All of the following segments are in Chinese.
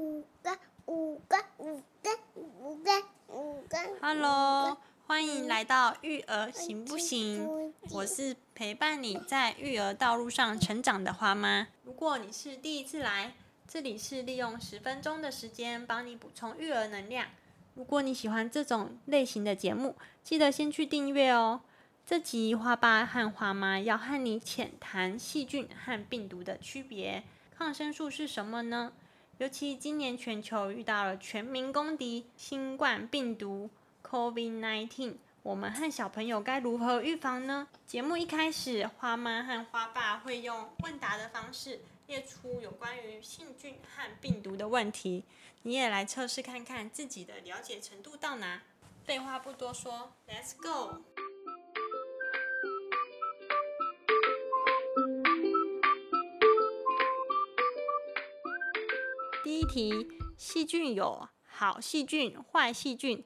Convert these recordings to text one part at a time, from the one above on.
五个五个五个五个五个。Hello，欢迎来到育儿行不行？我是陪伴你在育儿道路上成长的花妈。如果你是第一次来，这里是利用十分钟的时间帮你补充育儿能量。如果你喜欢这种类型的节目，记得先去订阅哦。这集花爸和花妈要和你浅谈细菌和病毒的区别。抗生素是什么呢？尤其今年全球遇到了全民公敌新冠病毒 COVID-19，我们和小朋友该如何预防呢？节目一开始，花妈和花爸会用问答的方式列出有关于细菌和病毒的问题，你也来测试看看自己的了解程度到哪。废话不多说，Let's go！一题，细菌有好细菌、坏细菌，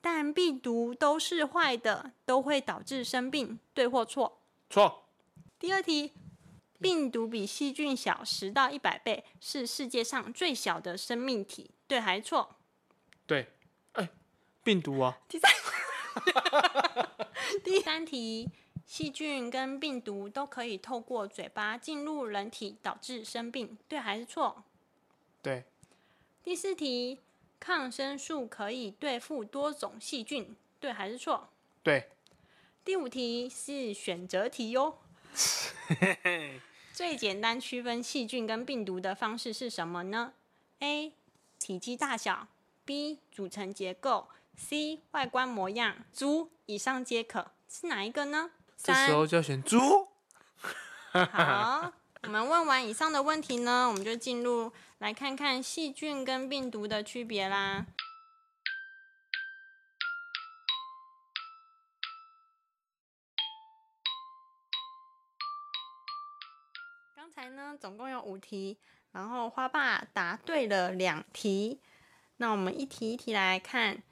但病毒都是坏的，都会导致生病，对或错？错，第二题，病毒比细菌小十到一百倍，是世界上最小的生命体，对还是错？对，哎，病毒啊，第三，第三题，细菌跟病毒都可以透过嘴巴进入人体，导致生病，对还是错？对，第四题，抗生素可以对付多种细菌，对还是错？对，第五题是选择题哟。最简单区分细菌跟病毒的方式是什么呢？A. 体积大小，B. 组成结构，C. 外观模样。猪，以上皆可，是哪一个呢？这时候就要选猪。好，我们问完以上的问题呢，我们就进入来看看细菌跟病毒的区别啦。刚才呢，总共有五题，然后花爸答对了两题。那我们一题一题来看。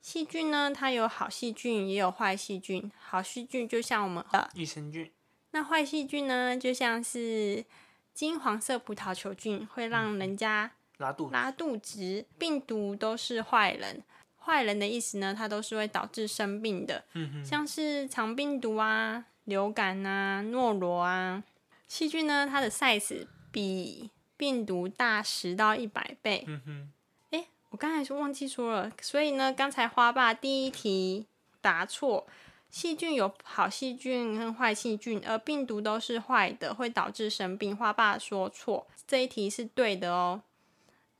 细菌呢，它有好细菌，也有坏细菌。好细菌就像我们的益生菌，那坏细菌呢，就像是金黄色葡萄球菌，会让人家拉肚，拉肚子。病毒都是坏人，坏人的意思呢，它都是会导致生病的，像是肠病毒啊、流感啊、诺罗啊。细菌呢，它的 size 比病毒大十到一百倍。嗯哼，诶，我刚才是忘记说了，所以呢，刚才花爸第一题答错。细菌有好细菌和坏细菌，而病毒都是坏的，会导致生病。花爸说错，这一题是对的哦。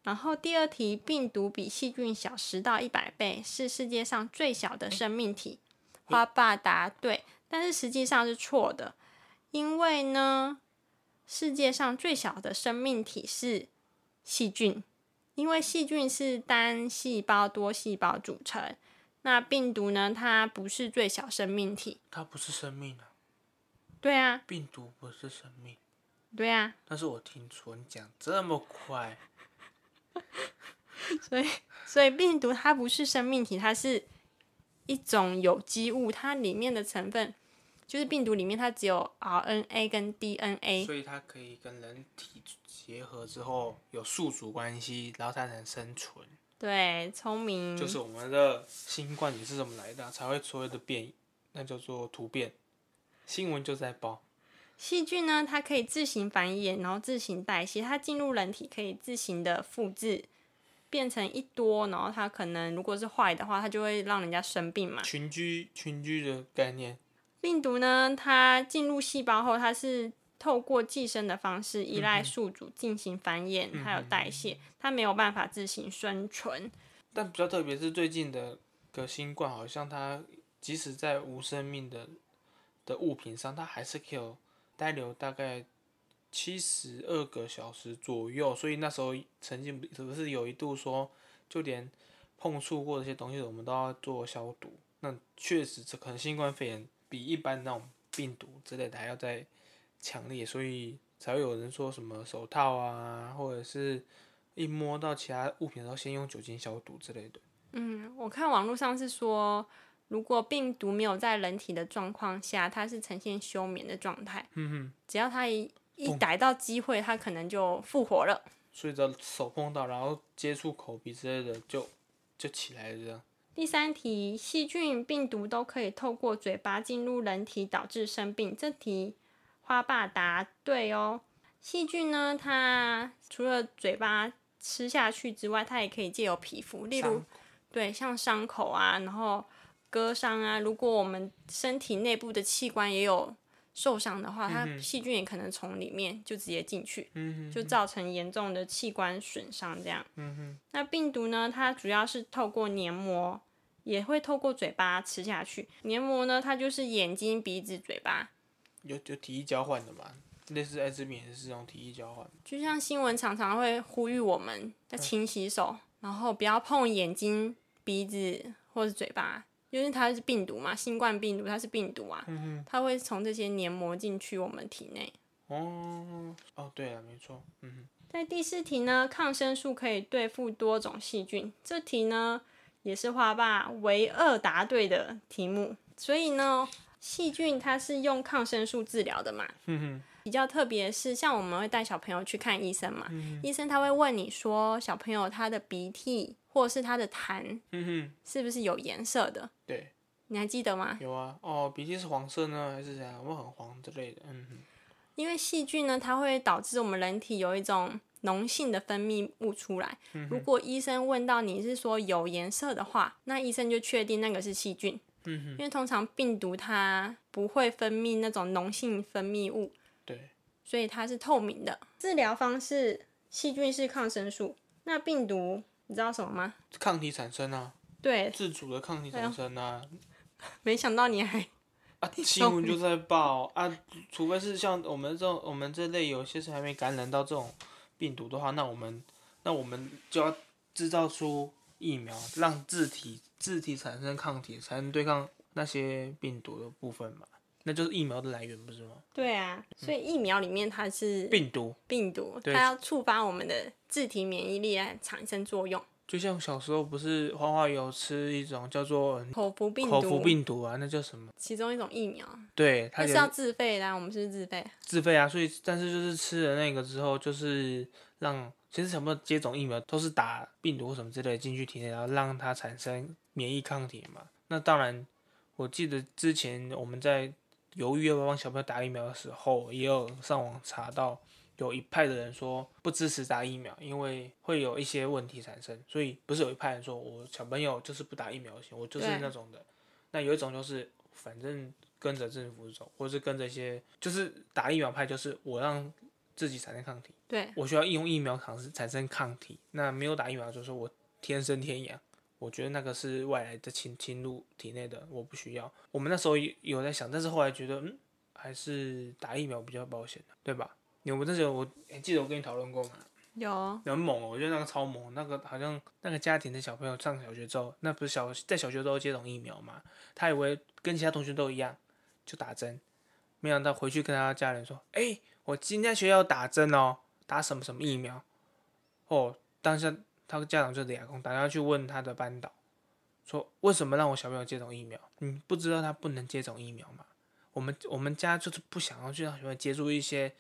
然后第二题，病毒比细菌小十到一百倍，是世界上最小的生命体。花爸答对，但是实际上是错的，因为呢，世界上最小的生命体是细菌，因为细菌是单细胞多细胞组成。那病毒呢？它不是最小生命体。它不是生命啊，对啊，病毒不是生命。对啊，但是我听错，你讲这么快，所以所以病毒它不是生命体，它是一种有机物，它里面的成分就是病毒里面它只有 RNA 跟 DNA。所以它可以跟人体结合之后有宿主关系，然后才能生存。对，聪明。就是我们的新冠也是这么来的，才会所有的变异，那叫做突变。新闻就在报，细菌呢，它可以自行繁衍，然后自行代谢。它进入人体可以自行的复制，变成一多，然后它可能如果是坏的话，它就会让人家生病嘛。群居群居的概念，病毒呢，它进入细胞后，它是透过寄生的方式依赖宿主进行繁衍，还有代谢，它没有办法自行生存。但比较特别是最近的个新冠，好像它即使在无生命的的物品上，它还是可以有待留大概七十二个小时左右。所以那时候曾经不是不是有一度说，就连碰触过这些东西，我们都要做消毒。那确实，这可能新冠肺炎比一般那种病毒之类的还要再强烈，所以才会有人说什么手套啊，或者是一摸到其他物品的时候，先用酒精消毒之类的。嗯，我看网络上是说，如果病毒没有在人体的状况下，它是呈现休眠的状态。嗯哼只要它一一逮到机会，它可能就复活了。所以只要手碰到，然后接触口鼻之类的，就就起来了这样。第三题，细菌、病毒都可以透过嘴巴进入人体，导致生病。这题花爸答对哦。细菌呢，它除了嘴巴吃下去之外，它也可以借由皮肤，例如对像伤口啊，然后割伤啊。如果我们身体内部的器官也有受伤的话，它细菌也可能从里面就直接进去，嗯就造成严重的器官损伤这样。嗯，那病毒呢？它主要是透过黏膜，也会透过嘴巴吃下去。黏膜呢，它就是眼睛、鼻子、嘴巴。有有体液交换的嘛，类似艾滋病也是这种体液交换。就像新闻常常会呼吁我们要勤洗手，然后不要碰眼睛、鼻子或者嘴巴，因为它是病毒嘛，新冠病毒它是病毒啊，它会从这些黏膜进去我们体内。哦，哦，对了，没错，嗯在第四题呢，抗生素可以对付多种细菌。这题呢也是花爸唯二答对的题目，所以呢，细菌它是用抗生素治疗的嘛。嗯，哼比较特别是，像我们会带小朋友去看医生嘛，医生他会问你说，小朋友他的鼻涕或者是他的痰嗯哼，是不是有颜色的？对，你还记得吗？有啊，哦，鼻涕是黄色呢，还是怎样？有没有很黄之类的？嗯哼，因为细菌呢，它会导致我们人体有一种脓性的分泌物出来。如果医生问到你是说有颜色的话，那医生就确定那个是细菌。因为通常病毒它不会分泌那种脓性分泌物，对，所以它是透明的。治疗方式，细菌是抗生素，那病毒你知道什么吗？抗体产生啊，对，自主的抗体产生啊，没想到你还 啊，新闻就在报啊，除非是像我们这种我们这类有些是还没感染到这种病毒的话，那我们那我们就要制造出疫苗，让自体自体产生抗体，才能对抗那些病毒的部分嘛，那就是疫苗的来源，不是吗？对啊，所以疫苗里面它是病毒病毒，它要触发我们的自体免疫力来产生作用。就像小时候不是花花有吃一种叫做口服病毒，口服病毒啊，那叫什么？其中一种疫苗，对，它是要自费的啊、我们是不是自费？自费啊，所以但是就是吃了那个之后，就是让其实什么接种疫苗都是打病毒或什么之类的进去体内，然后让它产生免疫抗体嘛。那当然，我记得之前我们在犹豫要不要帮小朋友打疫苗的时候，也有上网查到有一派的人说不支持打疫苗，因为会有一些问题产生。所以不是有一派人说我小朋友就是不打疫苗行，我就是那种的。那有一种就是反正跟着政府走，或是跟着一些就是打疫苗派，就是我让自己产生抗体，对，我需要用疫苗产生产生抗体。那没有打疫苗，就是我天生天养。我觉得那个是外来的侵侵入体内的，我不需要。我们那时候有有在想，但是后来觉得，嗯，还是打疫苗比较保险的，对吧？你我那时候我、诶记得我跟你讨论过吗？有很猛哦，我觉得那个超猛，那个好像那个家庭的小朋友上小学之后，那不是小在小学之后接种疫苗嘛，他以为跟其他同学都一样，就打针，没想到回去跟他家人说，哎、我今天学校打针哦，打什么什么疫苗，哦，当下他家长就俩公打电话去问他的班导，说为什么让我小朋友接种疫苗？你不知道他不能接种疫苗吗？我们我们家就是不想要去让小朋友接触一些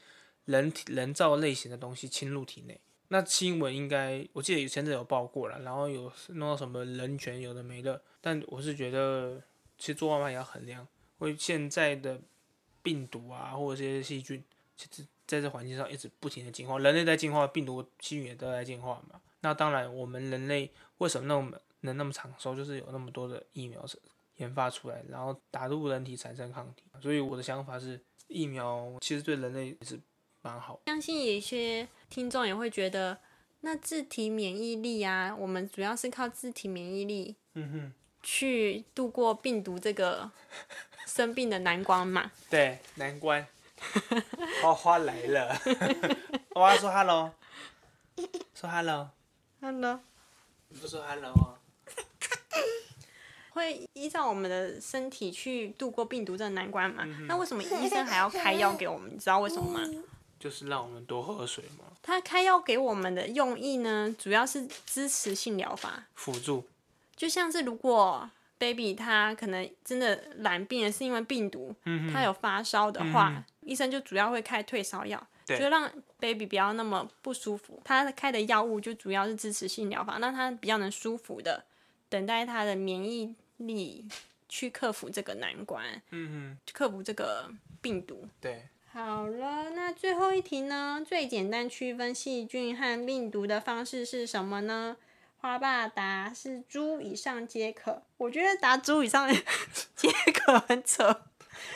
人体人造类型的东西侵入体内。那新闻应该我记得以前有报过了，然后有弄到什么人权有的没的，但我是觉得其实做妈妈也要衡量，因为现在的病毒啊或者这些细菌，其实在这环境上一直不停的进化，人类在进化，病毒细菌也都在进化嘛。那当然，我们人类为什么那么能那么长寿，就是有那么多的疫苗是研发出来，然后打入人体产生抗体。所以我的想法是，疫苗其实对人类也是蛮好。相信有一些听众也会觉得，那自体免疫力啊，我们主要是靠自体免疫力嗯哼，去度过病毒这个生病的难关嘛。对，难关。花花来了，花花说 hello，说 hello，Hello，你不说 hello 啊？会依照我们的身体去度过病毒这个难关嘛？嗯那为什么医生还要开药给我们？你知道为什么吗？就是让我们多喝水嘛，他开药给我们的用意呢，主要是支持性疗法。辅助。就像是如果 baby 他可能真的染病了，是因为病毒，他有发烧的话，医生就主要会开退烧药。对就让 baby 不要那么不舒服。他开的药物就主要是支持性疗法，让他比较能舒服的等待他的免疫力去克服这个难关，嗯克服这个病毒。对，好了，那最后一题呢？最简单区分细菌和病毒的方式是什么呢？花爸答是猪以上皆可。我觉得答猪以上 皆可很扯，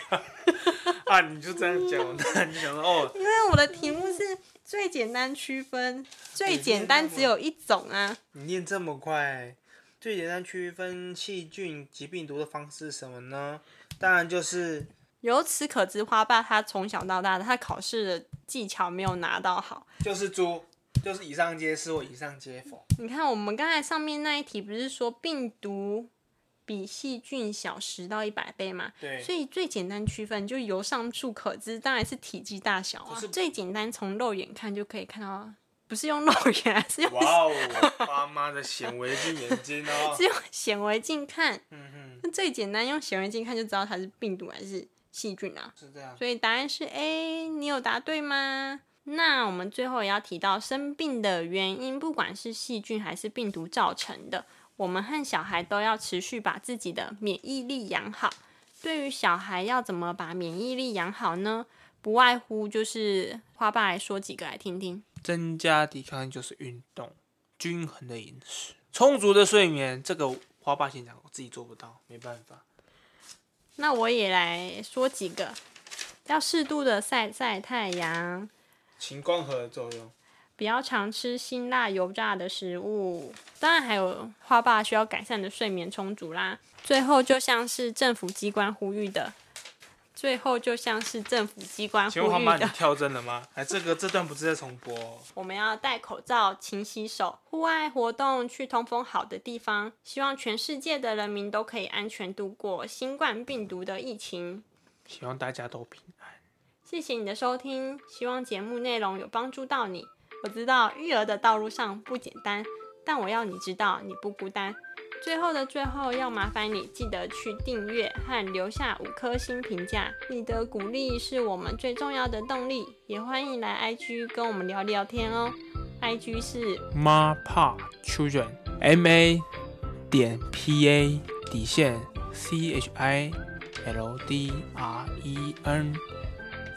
啊，你就这样讲，那你就想说哦，因为我的题目是最简单区分，最简单只有一种啊。你念这么快，最简单区分细菌及病毒的方式是什么呢？当然就是由此可知，花爸他从小到大的他考试的技巧没有拿到好。就是猪，就是以上皆是或以上皆否。你看，我们刚才上面那一题不是说病毒比细菌小十到一百倍吗？对所以最简单区分就由上处可知，当然是体积大小啊。最简单从肉眼看就可以看到，不是用肉眼，而是用哇哦，妈妈的显微镜眼睛哦 是。用显微镜看。嗯哼，那最简单用显微镜看就知道它是病毒还是细菌啊。是这样。所以答案是 A，你有答对吗？那我们最后也要提到生病的原因，不管是细菌还是病毒造成的，我们和小孩都要持续把自己的免疫力养好。对于小孩要怎么把免疫力养好呢？不外乎就是花爸来说几个来听听。增加抵抗力就是运动，均衡的饮食，充足的睡眠。这个花爸先讲，我自己做不到，没办法。那我也来说几个，要适度的晒晒太阳，晴光合的作用，比较常吃辛辣油炸的食物，当然还有花爸需要改善的睡眠充足啦。最后就像是政府机关呼吁的，最后就像是政府机关请问花爸你呼吁的，跳针了吗？哎，这个这段不是在重播、哦。我们要戴口罩、勤洗手，户外活动去通风好的地方。希望全世界的人民都可以安全度过新冠病毒的疫情。希望大家都平安。谢谢你的收听，希望节目内容有帮助到你。我知道育儿的道路上不简单，但我要你知道你不孤单。最后的最后，要麻烦你记得去订阅和留下五颗星评价，你的鼓励是我们最重要的动力。也欢迎来 IG 跟我们聊聊天哦，IG 是妈怕 children M A 点 P A 底线 C H I L D R E N，